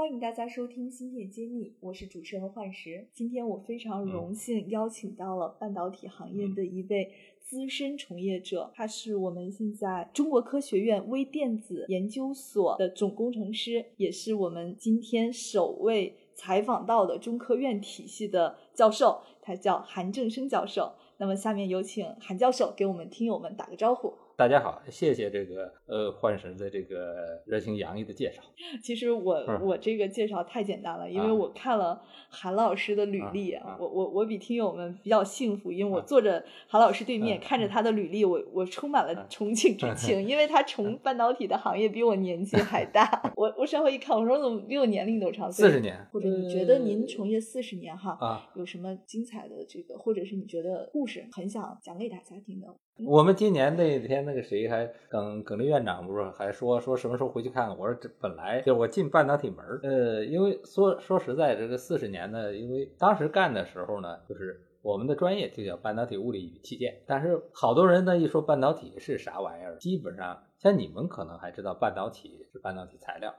欢迎大家收听芯片揭秘，我是主持人幻石。今天我非常荣幸邀请到了半导体行业的一位资深从业者，他是我们现在中国科学院微电子研究所的总工程师，也是我们今天首位采访到的中科院体系的教授，他叫韩正生教授。那么下面有请韩教授给我们听友们打个招呼。大家好，谢谢这个呃幻神的这个热情洋溢的介绍。其实我我这个介绍太简单了，因为我看了韩老师的履历，我我我比听友们比较幸福，因为我坐着韩老师对面，看着他的履历，我我充满了憧憬之情，因为他从半导体的行业比我年纪还大。我我稍微一看，我说怎么比我年龄都长？四十年。或者你觉得您从业四十年哈啊，有什么精彩的这个，或者是你觉得故事很想讲给大家听的？我们今年那天那个谁还耿耿立院长不是还说说什么时候回去看看？我说这本来就我进半导体门呃，因为说说实在，这个四十年呢，因为当时干的时候呢，就是我们的专业就叫半导体物理与器件，但是好多人呢一说半导体是啥玩意儿，基本上像你们可能还知道半导体是半导体材料。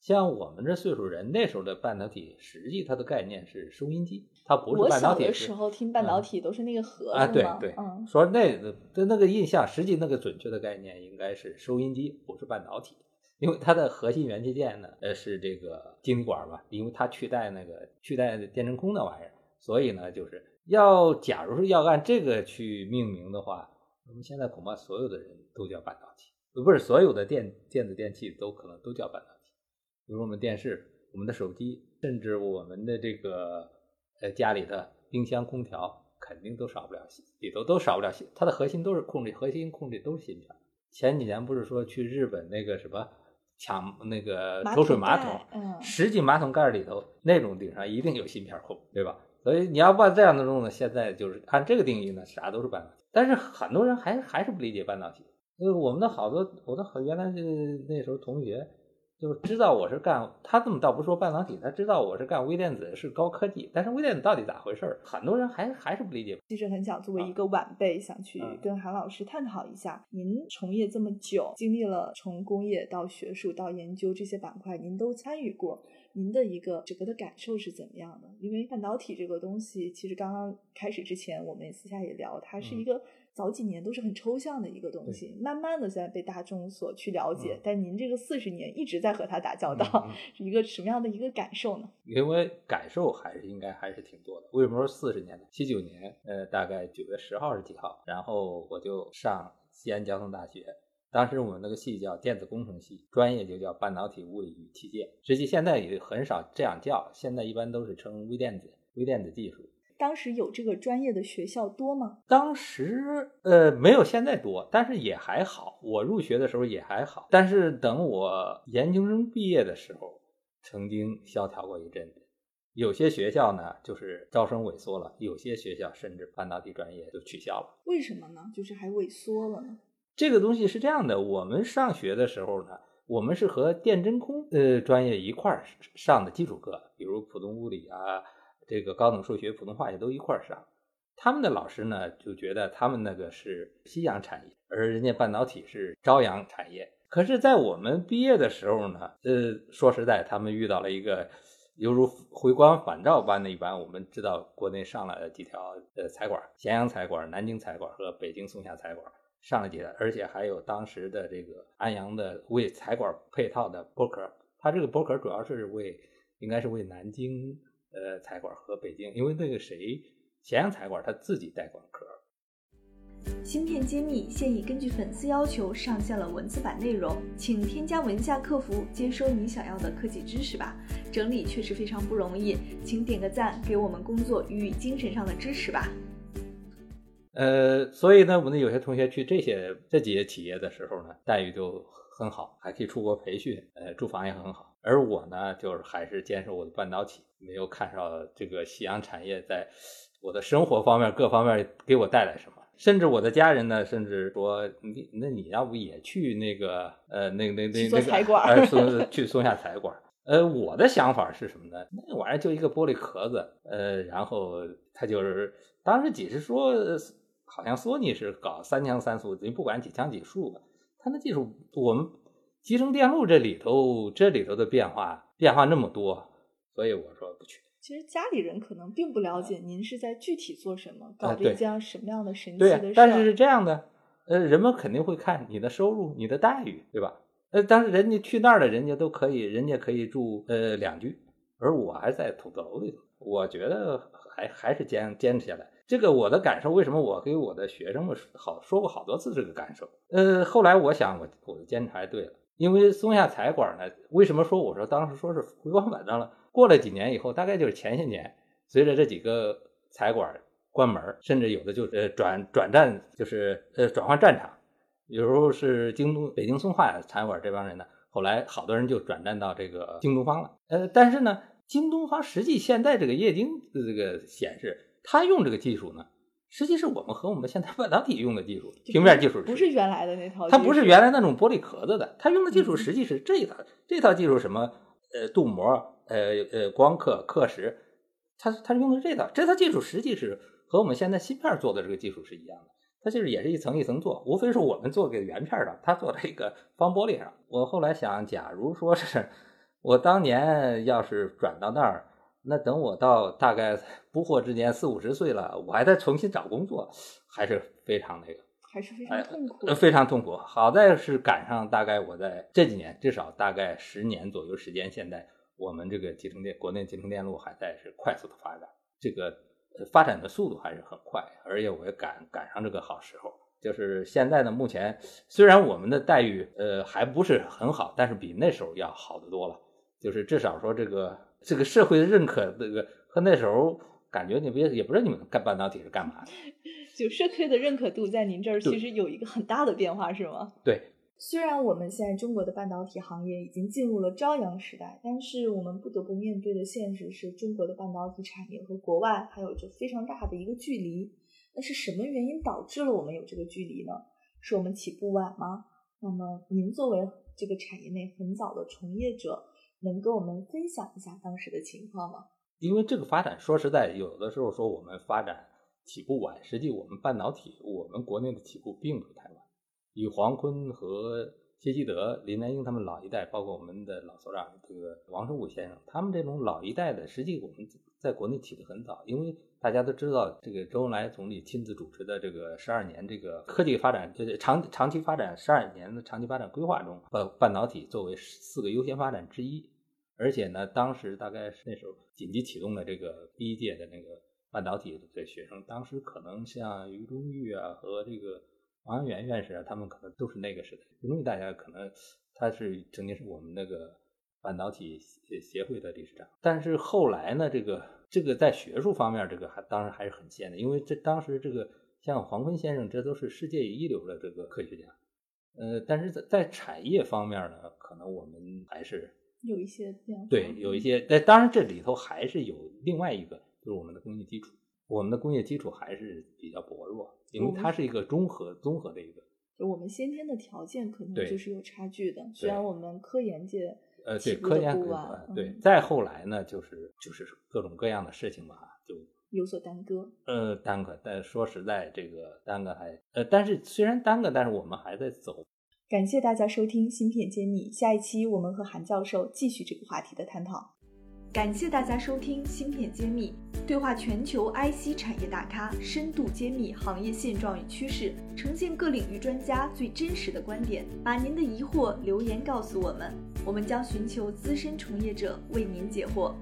像我们这岁数人，那时候的半导体，实际它的概念是收音机，它不是半导体。我小的时候听半导体都是那个盒子啊，对对，说那的那个印象，实际那个准确的概念应该是收音机，不是半导体，因为它的核心元器件呢，呃是这个晶体管吧，因为它取代那个取代电真空那玩意儿，所以呢，就是要假如是要按这个去命名的话，我们现在恐怕所有的人都叫半导体，不是所有的电电子电器都可能都叫半导体。比如我们电视、我们的手机，甚至我们的这个呃家里的冰箱、空调，肯定都少不了里头都少不了芯，它的核心都是控制，核心控制都是芯片。前几年不是说去日本那个什么抢那个抽水马桶，嗯，十几马桶盖里头那种顶上一定有芯片控，对吧？所以你要把这样的弄呢，现在就是按这个定义呢，啥都是半导体。但是很多人还还是不理解半导体，因为我们的好多我的好原来是那时候同学。就知道我是干，他这么倒不说半导体，他知道我是干微电子，是高科技。但是微电子到底咋回事儿？很多人还还是不理解。其实很想作为一个晚辈，想去跟韩老师探讨一下。您从业这么久，经历了从工业到学术到研究这些板块，您都参与过，您的一个整个的感受是怎么样的？因为半导体这个东西，其实刚刚开始之前，我们私下也聊，它是一个。早几年都是很抽象的一个东西，慢慢的现在被大众所去了解。但您这个四十年一直在和它打交道，是一个什么样的一个感受呢？因为感受还是应该还是挺多的。为什么说四十年呢？七九年，呃，大概九月十号是几号？然后我就上西安交通大学，当时我们那个系叫电子工程系，专业就叫半导体物理与器件。实际现在也很少这样叫，现在一般都是称微电子、微电子技术。当时有这个专业的学校多吗？当时呃没有现在多，但是也还好。我入学的时候也还好，但是等我研究生毕业的时候，曾经萧条过一阵子。有些学校呢就是招生萎缩了，有些学校甚至半导体专业就取消了。为什么呢？就是还萎缩了呢？这个东西是这样的，我们上学的时候呢，我们是和电真空呃专业一块儿上的基础课，比如普通物理啊。这个高等数学、普通话也都一块儿上，他们的老师呢就觉得他们那个是夕阳产业，而人家半导体是朝阳产业。可是，在我们毕业的时候呢，呃，说实在，他们遇到了一个犹如回光返照般的一般。我们知道，国内上了几条呃财管，咸阳财管、南京财管和北京松下财管上了几条，而且还有当时的这个安阳的为财管配套的剥壳，它这个剥壳主要是为，应该是为南京。呃，财管和北京，因为那个谁，咸阳财管他自己带管壳。芯片揭秘现已根据粉丝要求上线了文字版内容，请添加文下客服接收你想要的科技知识吧。整理确实非常不容易，请点个赞，给我们工作予以精神上的支持吧。呃，所以呢，我们有些同学去这些这几些企业的时候呢，待遇就很好，还可以出国培训，呃，住房也很好。而我呢，就是还是坚守我的半导体，没有看上这个夕阳产业在我的生活方面各方面给我带来什么。甚至我的家人呢，甚至说你那你要不也去那个呃那那那那个呃松去松下财管？呃，我的想法是什么呢？那玩意儿就一个玻璃壳子，呃，然后他就是当时只是说，好像索尼是搞三枪三速，你不管几枪几速吧，它那技术我们集成电路这里头这里头的变化变化那么多，所以我说不去。其实家里人可能并不了解您是在具体做什么，搞这样什么样的神奇的事。但是是这样的，呃，人们肯定会看你的收入、你的待遇，对吧？呃，但是人家去那儿了，人家都可以，人家可以住呃两居，而我还在土豆楼里头。我觉得还还是坚坚持下来。这个我的感受，为什么我给我的学生们好说过好多次这个感受？呃，后来我想，我我的坚持还对了，因为松下财管呢，为什么说我说当时说是回光返照了？过了几年以后，大概就是前些年，随着这几个财管关门，甚至有的就呃转转战，就是呃转换战场，有时候是京东、北京松化财馆这帮人呢，后来好多人就转战到这个京东方了。呃，但是呢，京东方实际现在这个液晶的这个显示，它用这个技术呢，实际是我们和我们现在半导体用的技术，平面技术不是原来的那套，它不是原来那种玻璃壳子的，它用的技术实际是这一套，这套技术什么呃镀膜。呃呃，光刻刻蚀，它它用的是这套，这套技术实际是和我们现在芯片做的这个技术是一样的，它就是也是一层一层做，无非是我们做给圆片上，它做这个方玻璃上。我后来想，假如说是我当年要是转到那儿，那等我到大概不惑之年四五十岁了，我还得重新找工作，还是非常那个，还是非常痛苦，非常痛苦。好在是赶上大概我在这几年，至少大概十年左右时间，现在。我们这个集成电，国内集成电路还在是快速的发展，这个发展的速度还是很快，而且我也赶赶上这个好时候。就是现在呢，目前虽然我们的待遇呃还不是很好，但是比那时候要好得多了。就是至少说这个这个社会的认可，这个和那时候感觉你别也不知道你们干半导体是干嘛的，就社会的认可度在您这儿其实有一个很大的变化，是吗？对。虽然我们现在中国的半导体行业已经进入了朝阳时代，但是我们不得不面对的现实是中国的半导体产业和国外还有着非常大的一个距离。那是什么原因导致了我们有这个距离呢？是我们起步晚吗？那么您作为这个产业内很早的从业者，能跟我们分享一下当时的情况吗？因为这个发展，说实在，有的时候说我们发展起步晚，实际我们半导体，我们国内的起步并不太晚。与黄坤和谢希德、林南英他们老一代，包括我们的老所长这个王胜武先生，他们这种老一代的，实际我们在国内起得很早，因为大家都知道，这个周恩来总理亲自主持的这个十二年这个科技发展，就是长长期发展十二年的长期发展规划中，把半导体作为四个优先发展之一，而且呢，当时大概是那时候紧急启动的这个第一届的那个半导体的学生，当时可能像余中玉啊和这个。王安元院士啊，他们可能都是那个时代。因为大家可能他是曾经是我们那个半导体协协会的理事长，但是后来呢，这个这个在学术方面，这个还当然还是很先的。因为这当时这个像黄坤先生，这都是世界一流的这个科学家。呃，但是在在产业方面呢，可能我们还是有一些变化。对，有一些。但当然这里头还是有另外一个，就是我们的工业基础。我们的工业基础还是比较薄弱。因为它是一个综合综合的一个，就我们先天的条件可能就是有差距的。虽然我们科研界呃对科研对再后来呢，就是就是各种各样的事情吧，就有所耽搁。呃，耽搁，但说实在，这个耽搁还呃，但是虽然耽搁，但是我们还在走。感谢大家收听《芯片揭秘》，下一期我们和韩教授继续这个话题的探讨。感谢大家收听《芯片揭秘》，对话全球 IC 产业大咖，深度揭秘行业现状与趋势，呈现各领域专家最真实的观点。把您的疑惑留言告诉我们，我们将寻求资深从业者为您解惑。